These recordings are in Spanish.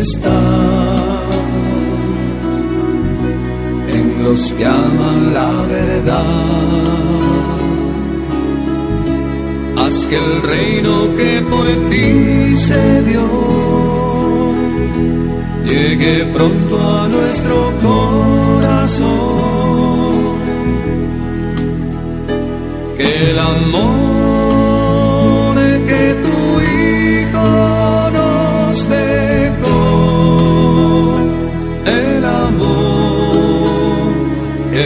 estás en los que aman la verdad. Haz que el reino que por ti se dio llegue pronto a nuestro corazón. Que el amor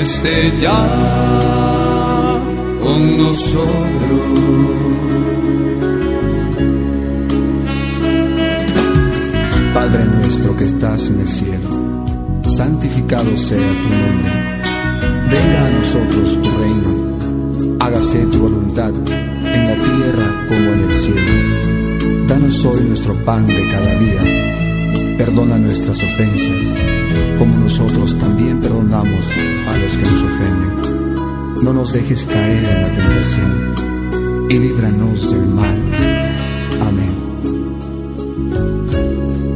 esté ya con nosotros. Padre nuestro que estás en el cielo, santificado sea tu nombre. Venga a nosotros tu reino. Hágase tu voluntad en la tierra como en el cielo. Danos hoy nuestro pan de cada día. Perdona nuestras ofensas, nosotros también perdonamos a los que nos ofenden. No nos dejes caer en la tentación y líbranos del mal. Amén.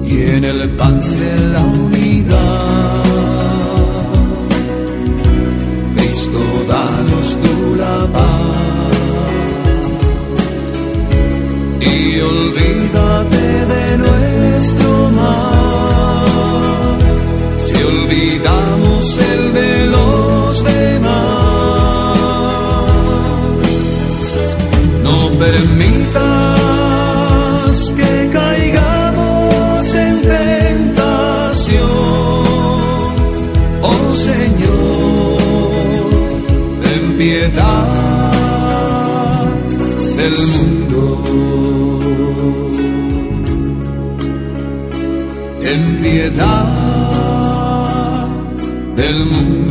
y en el pan de la unidad. Permitas que caigamos en tentación, oh Señor, ten piedad del mundo, ten piedad del mundo.